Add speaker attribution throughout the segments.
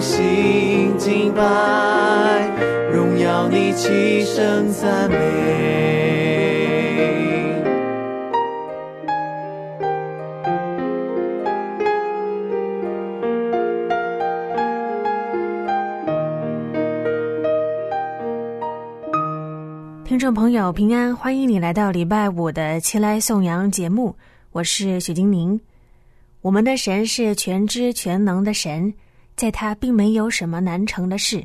Speaker 1: 心敬拜，荣耀你，齐声赞美。
Speaker 2: 听众朋友平安，欢迎你来到礼拜五的七来颂扬节目，我是许金宁。我们的神是全知全能的神，在他并没有什么难成的事。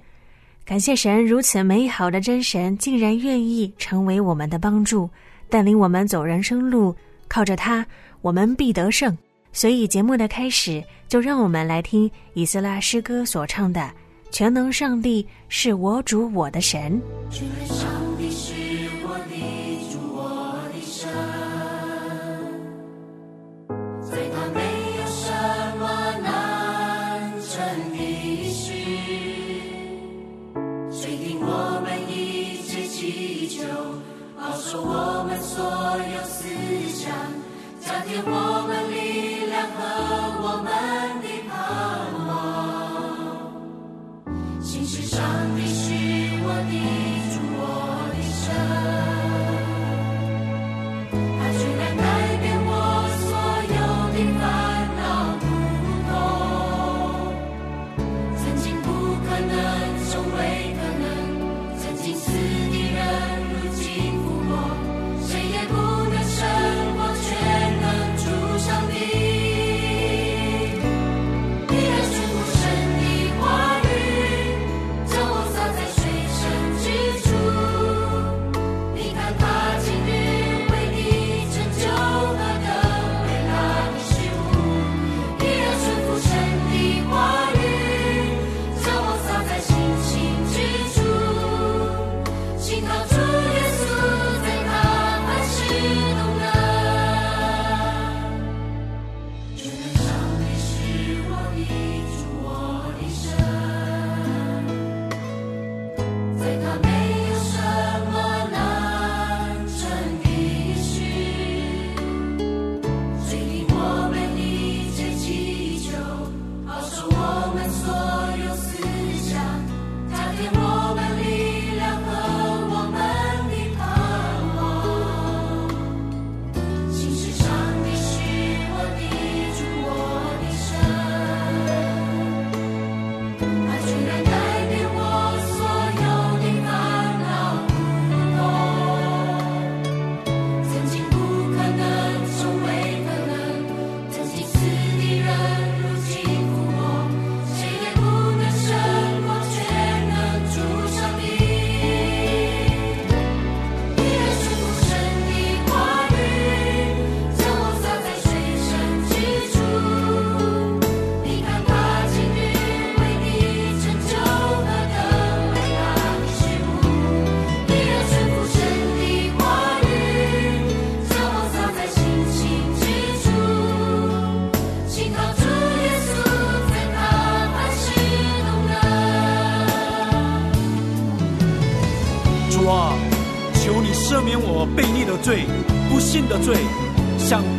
Speaker 2: 感谢神如此美好的真神，竟然愿意成为我们的帮助，带领我们走人生路。靠着他，我们必得胜。所以节目的开始，就让我们来听以斯拉诗歌所唱的《全能上帝是我主我的神》。
Speaker 3: 保守我们所有思想，加添我们力量和我们的盼望。心是上帝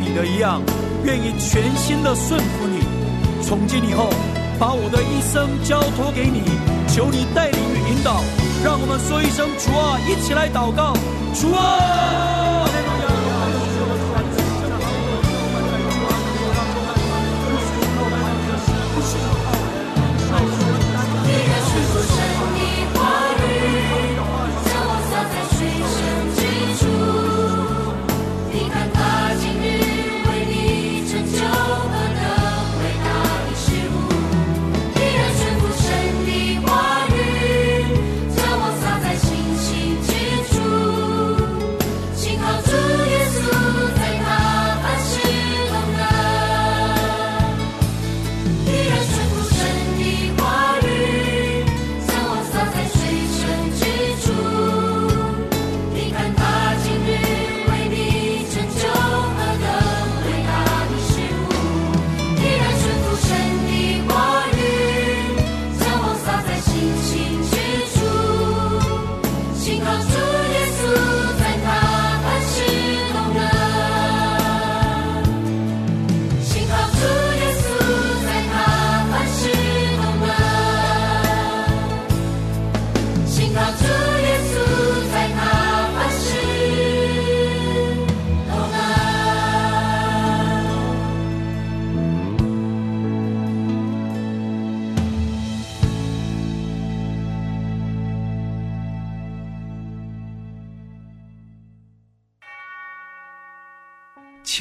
Speaker 3: 你的一
Speaker 4: 样，愿意全心的顺服你。从今以后，把我的一生交托给你，求你带领与引导。让我们说一声主啊，一起来祷告，主啊。
Speaker 3: 你爱顺服神的话语，将我撒在水深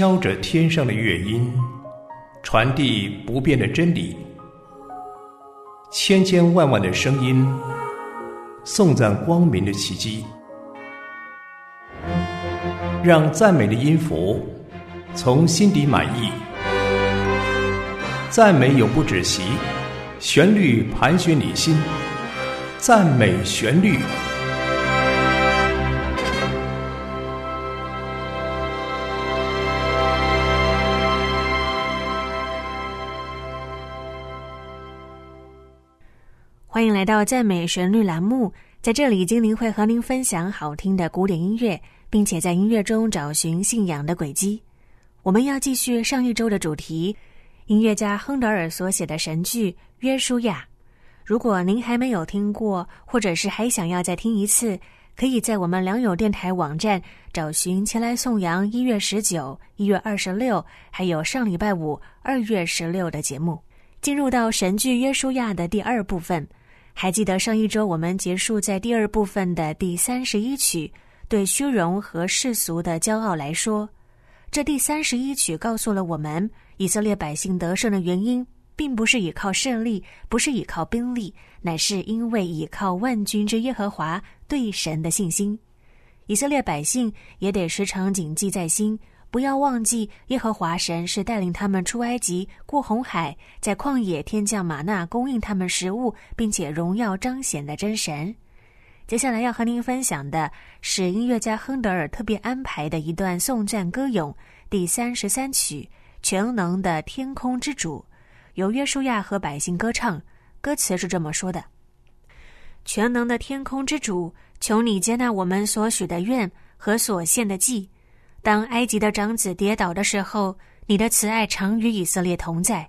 Speaker 5: 敲着天上的乐音，传递不变的真理。千千万万的声音，颂赞光明的奇迹。让赞美的音符从心底满意，赞美永不止息，旋律盘旋你心，赞美旋律。
Speaker 2: 来到赞美旋律栏目，在这里，精灵会和您分享好听的古典音乐，并且在音乐中找寻信仰的轨迹。我们要继续上一周的主题，音乐家亨德尔所写的神剧《约书亚》。如果您还没有听过，或者是还想要再听一次，可以在我们良友电台网站找寻“前来颂扬”一月十九、一月二十六，还有上礼拜五二月十六的节目。进入到神剧《约书亚》的第二部分。还记得上一周我们结束在第二部分的第三十一曲，对虚荣和世俗的骄傲来说，这第三十一曲告诉了我们，以色列百姓得胜的原因，并不是依靠胜利，不是依靠兵力，乃是因为依靠万军之耶和华对神的信心。以色列百姓也得时常谨记在心。不要忘记，耶和华神是带领他们出埃及、过红海，在旷野天降玛纳供应他们食物，并且荣耀彰显的真神。接下来要和您分享的是音乐家亨德尔特别安排的一段颂赞歌咏，第三十三曲《全能的天空之主》，由约书亚和百姓歌唱。歌词是这么说的：“全能的天空之主，求你接纳我们所许的愿和所献的祭。”当埃及的长子跌倒的时候，你的慈爱常与以色列同在。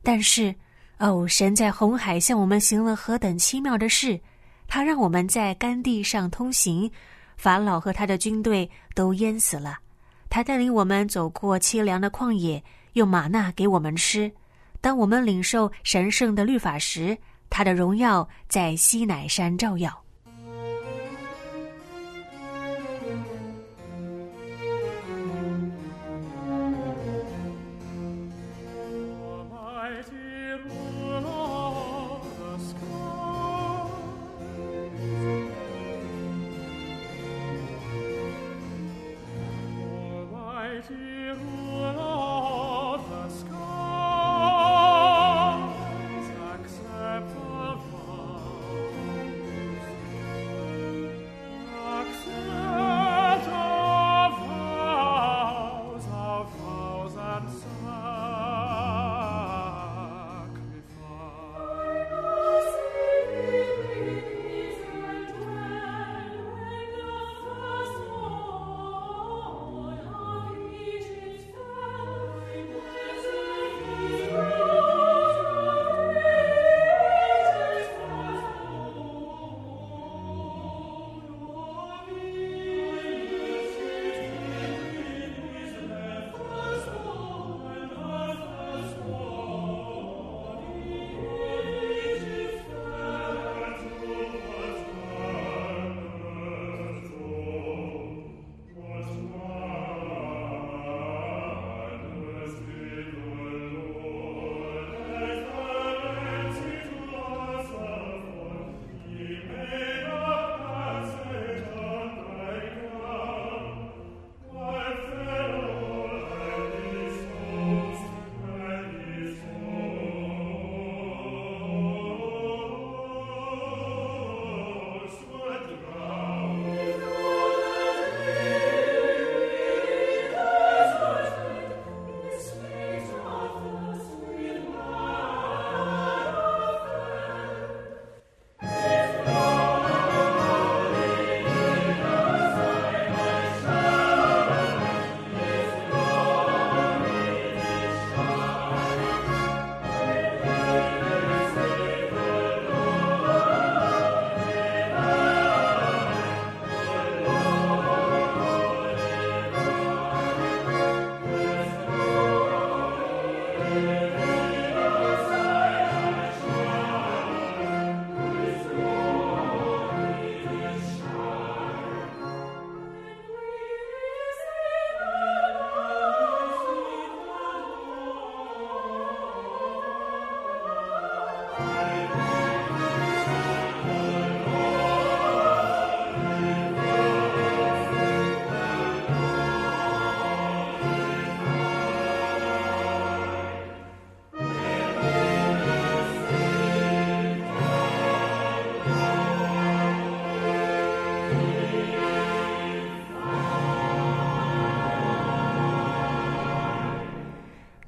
Speaker 2: 但是，哦，神在红海向我们行了何等奇妙的事！他让我们在干地上通行，法老和他的军队都淹死了。他带领我们走过凄凉的旷野，用玛纳给我们吃。当我们领受神圣的律法时，他的荣耀在西乃山照耀。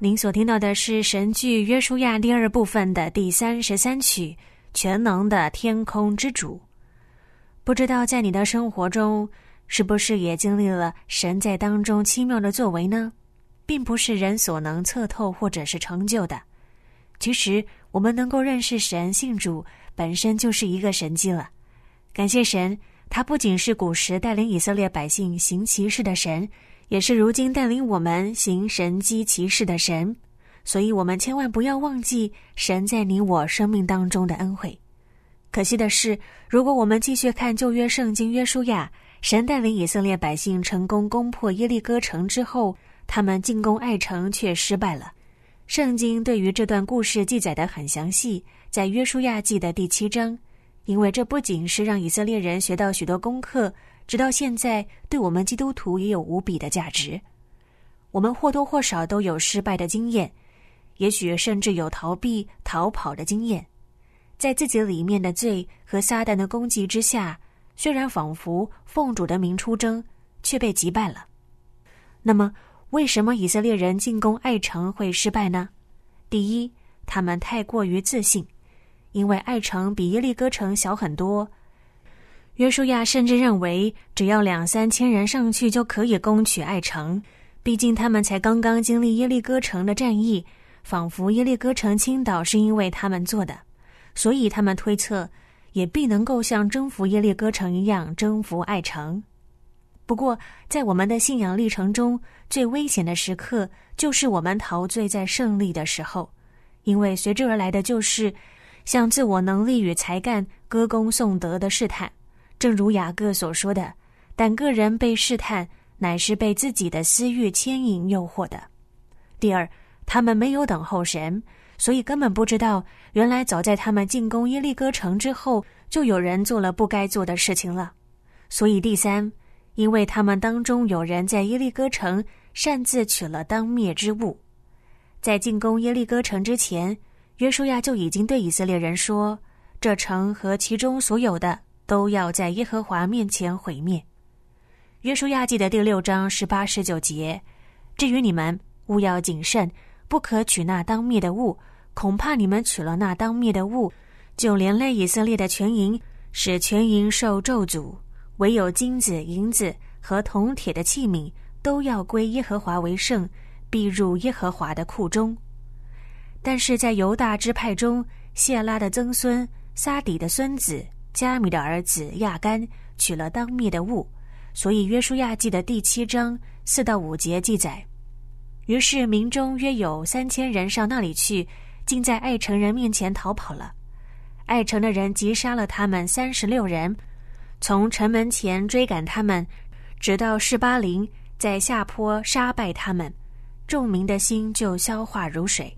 Speaker 2: 您所听到的是神剧《约书亚》第二部分的第三十三曲《全能的天空之主》。不知道在你的生活中，是不是也经历了神在当中奇妙的作为呢？并不是人所能测透或者是成就的。其实，我们能够认识神、信主，本身就是一个神迹了。感谢神，他不仅是古时带领以色列百姓行奇事的神，也是如今带领我们行神机奇事的神。所以，我们千万不要忘记神在你我生命当中的恩惠。可惜的是，如果我们继续看旧约圣经约书亚，神带领以色列百姓成功攻破耶利哥城之后，他们进攻爱城却失败了。圣经对于这段故事记载的很详细，在约书亚记的第七章，因为这不仅是让以色列人学到许多功课，直到现在对我们基督徒也有无比的价值。我们或多或少都有失败的经验，也许甚至有逃避、逃跑的经验，在自己里面的罪和撒旦的攻击之下，虽然仿佛奉主的名出征，却被击败了。那么，为什么以色列人进攻爱城会失败呢？第一，他们太过于自信，因为爱城比耶利哥城小很多。约书亚甚至认为，只要两三千人上去就可以攻取爱城。毕竟他们才刚刚经历耶利哥城的战役，仿佛耶利哥城倾倒是因为他们做的，所以他们推测，也必能够像征服耶利哥城一样征服爱城。不过，在我们的信仰历程中，最危险的时刻就是我们陶醉在胜利的时候，因为随之而来的就是向自我能力与才干歌功颂德的试探。正如雅各所说的：“但个人被试探，乃是被自己的私欲牵引诱惑的。”第二，他们没有等候神，所以根本不知道，原来早在他们进攻耶利哥城之后，就有人做了不该做的事情了。所以第三。因为他们当中有人在耶利哥城擅自取了当灭之物，在进攻耶利哥城之前，约书亚就已经对以色列人说：“这城和其中所有的都要在耶和华面前毁灭。”约书亚记的第六章十八十九节。至于你们，务要谨慎，不可取那当灭的物，恐怕你们取了那当灭的物，就连累以色列的全营，使全营受咒诅。唯有金子、银子和铜铁的器皿都要归耶和华为圣，必入耶和华的库中。但是在犹大支派中，谢拉的曾孙撒底的孙子加米的儿子亚干取了当灭的物，所以约书亚记的第七章四到五节记载。于是民中约有三千人上那里去，竟在爱城人面前逃跑了。爱城的人急杀了他们三十六人。从城门前追赶他们，直到士巴林，在下坡杀败他们，众民的心就消化如水。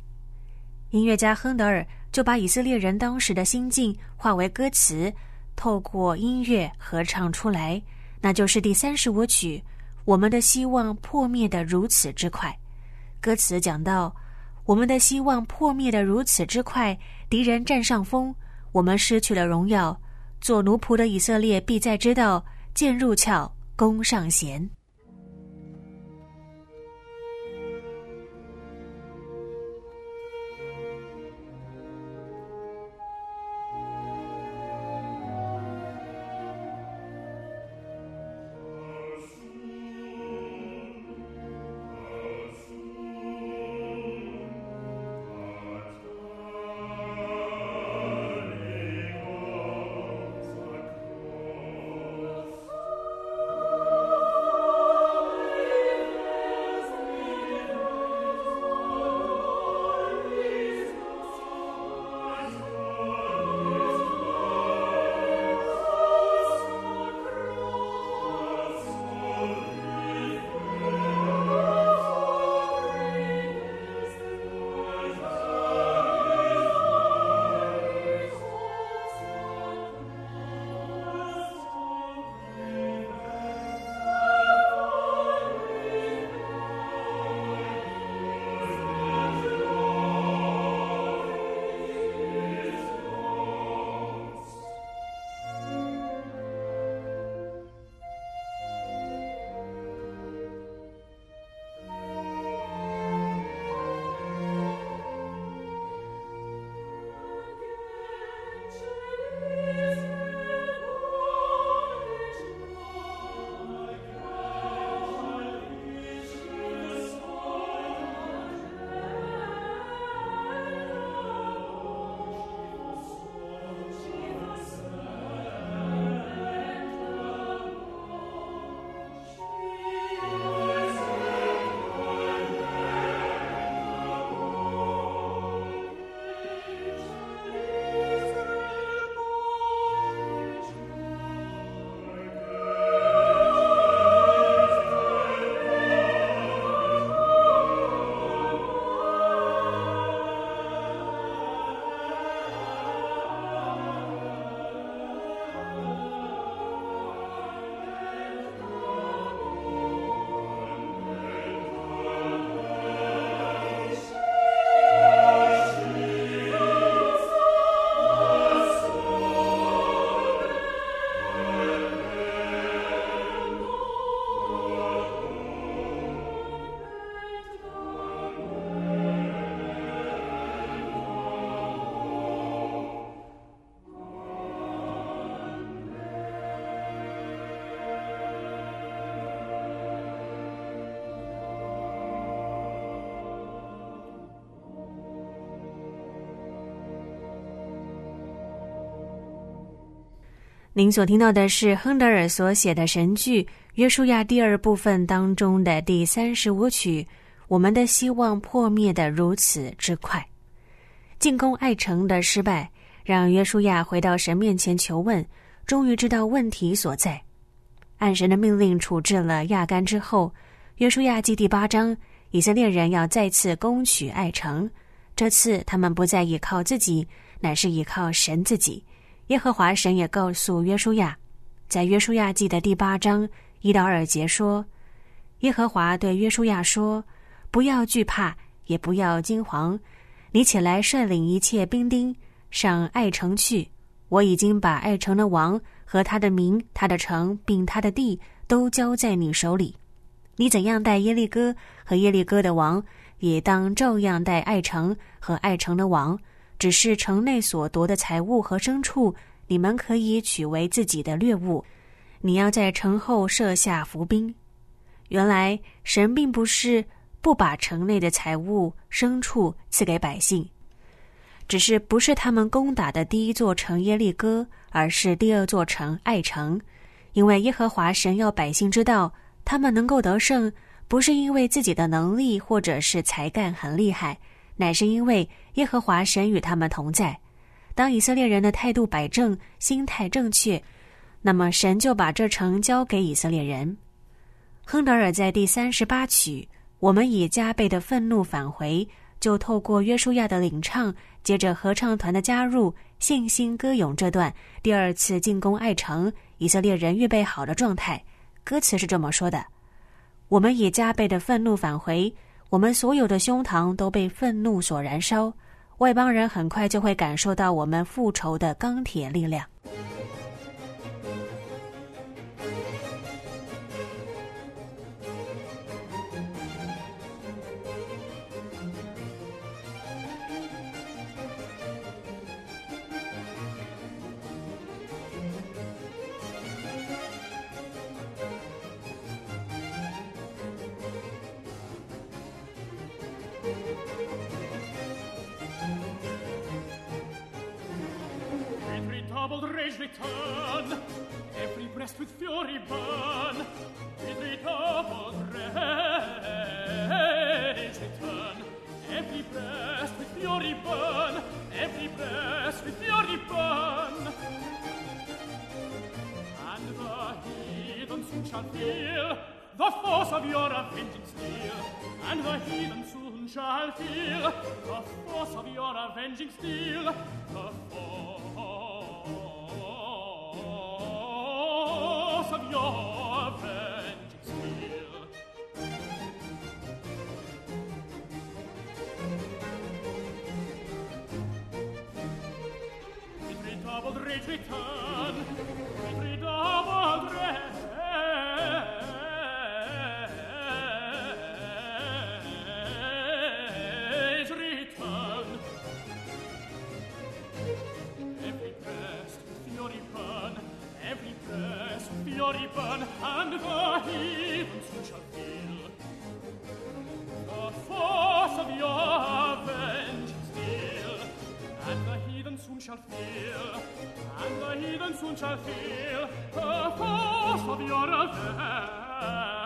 Speaker 2: 音乐家亨德尔就把以色列人当时的心境化为歌词，透过音乐合唱出来，那就是第三十五曲《我们的希望破灭的如此之快》。歌词讲到：我们的希望破灭的如此之快，敌人占上风，我们失去了荣耀。做奴仆的以色列必在知道，剑入鞘，弓上弦。您所听到的是亨德尔所写的神剧《约书亚》第二部分当中的第三十五曲《我们的希望破灭的如此之快》。进攻爱城的失败，让约书亚回到神面前求问，终于知道问题所在。按神的命令处置了亚干之后，约书亚记第八章，以色列人要再次攻取爱城。这次他们不再依靠自己，乃是依靠神自己。耶和华神也告诉约书亚，在约书亚记的第八章一到二节说：“耶和华对约书亚说，不要惧怕，也不要惊惶，你起来率领一切兵丁上爱城去。我已经把爱城的王和他的民、他的城并他的地都交在你手里。你怎样待耶利哥和耶利哥的王，也当照样待爱城和爱城的王。”只是城内所夺的财物和牲畜，你们可以取为自己的掠物。你要在城后设下伏兵。原来神并不是不把城内的财物、牲畜赐给百姓，只是不是他们攻打的第一座城耶利哥，而是第二座城爱城。因为耶和华神要百姓知道，他们能够得胜，不是因为自己的能力或者是才干很厉害。乃是因为耶和华神与他们同在。当以色列人的态度摆正、心态正确，那么神就把这城交给以色列人。亨德尔在第三十八曲，我们以加倍的愤怒返回，就透过约书亚的领唱，接着合唱团的加入，信心歌咏这段第二次进攻爱城，以色列人预备好的状态。歌词是这么说的：“我们以加倍的愤怒返回。”我们所有的胸膛都被愤怒所燃烧，外邦人很快就会感受到我们复仇的钢铁力量。
Speaker 6: with fury burn, with the double rage return. Every breast with fury burn, every breast with fury burn. And the heathen soon shall feel the force of your avenging steel. And the heathen soon shall feel the force of your avenging steel. Soon shall feel the force of your avenging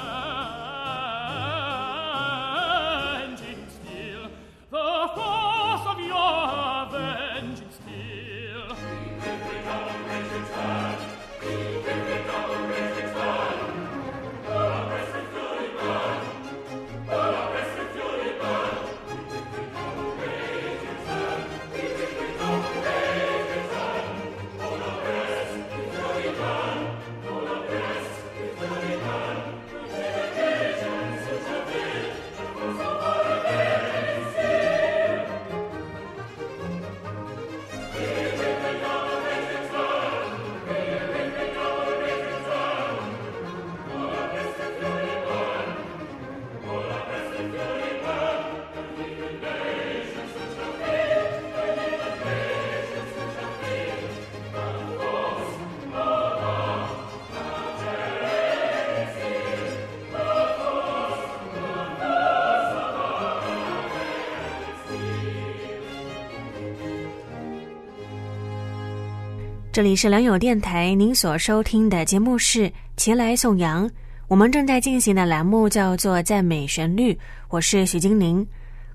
Speaker 2: 这里是良友电台，您所收听的节目是《前来颂扬》，我们正在进行的栏目叫做“赞美旋律”，我是许金玲。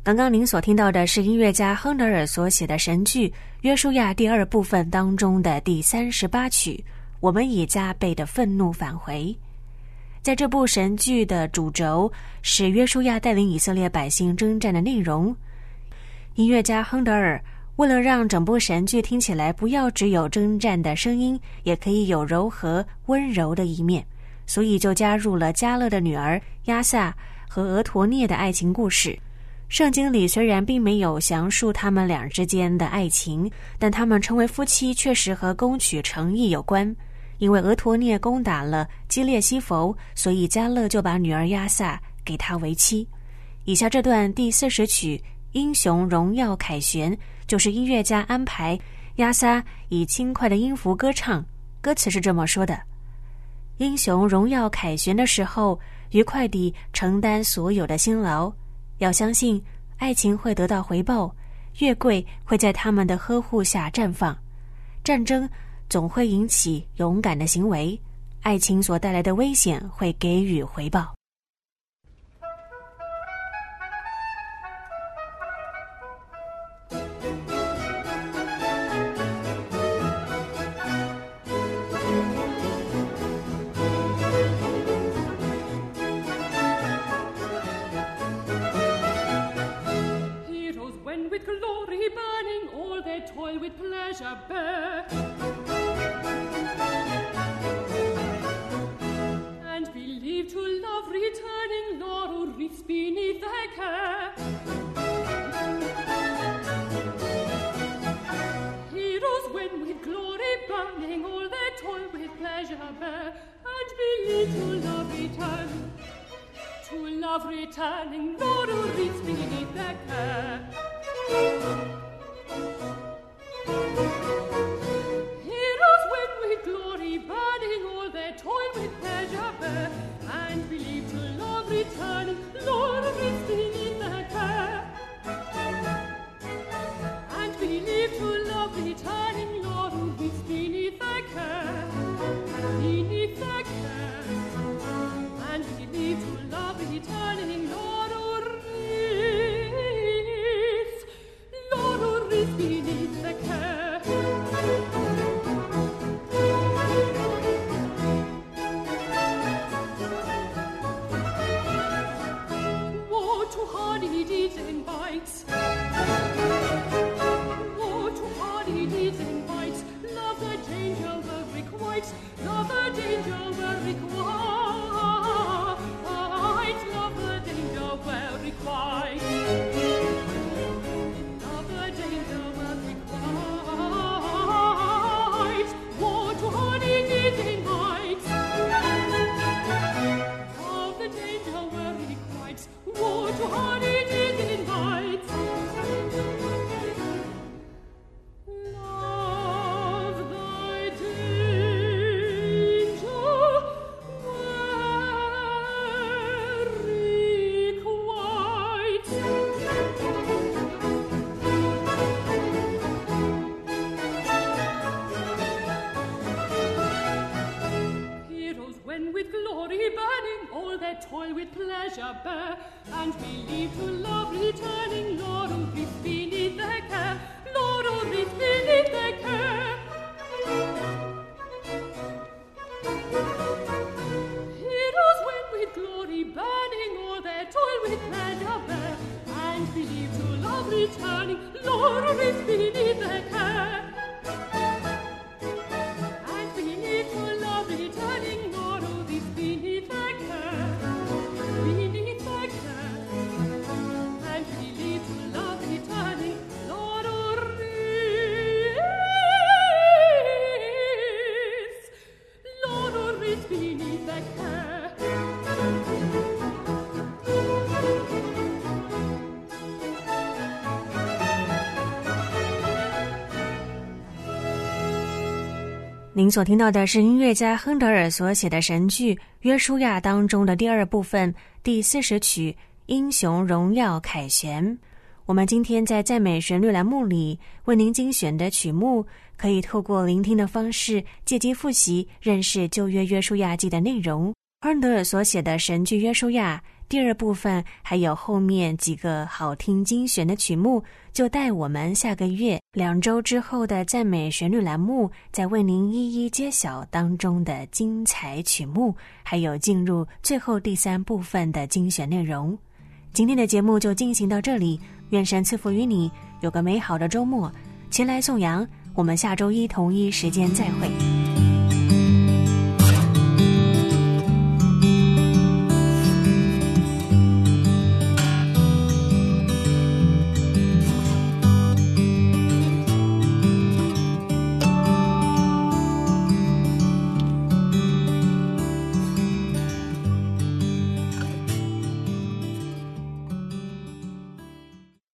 Speaker 2: 刚刚您所听到的是音乐家亨德尔所写的神剧《约书亚》第二部分当中的第三十八曲《我们以加倍的愤怒返回》。在这部神剧的主轴是约书亚带领以色列百姓征战的内容。音乐家亨德尔为了让整部神剧听起来不要只有征战的声音，也可以有柔和温柔的一面，所以就加入了加勒的女儿亚萨和俄陀涅的爱情故事。圣经里虽然并没有详述他们俩之间的爱情，但他们成为夫妻确实和攻取诚意有关。因为俄陀涅攻打了基列西弗，所以加勒就把女儿亚萨给他为妻。以下这段第四十曲《英雄荣耀凯旋》。就是音乐家安排亚萨以轻快的音符歌唱，歌词是这么说的：“英雄荣耀凯旋的时候，愉快地承担所有的辛劳。要相信爱情会得到回报，月桂会在他们的呵护下绽放。战争总会引起勇敢的行为，爱情所带来的危险会给予回报。”
Speaker 6: returning, Lord, with me, the
Speaker 2: 您所听到的是音乐家亨德尔所写的神剧《约书亚》当中的第二部分第四十曲《英雄荣耀凯旋》。我们今天在赞美旋律栏目里为您精选的曲目，可以透过聆听的方式借机复习认识旧约约书亚记的内容。亨德尔所写的神剧约书亚第二部分，还有后面几个好听精选的曲目，就带我们下个月两周之后的赞美旋律栏目，再为您一一揭晓当中的精彩曲目，还有进入最后第三部分的精选内容。今天的节目就进行到这里，愿神赐福于你，有个美好的周末。前来颂扬，我们下周一同一时间再会。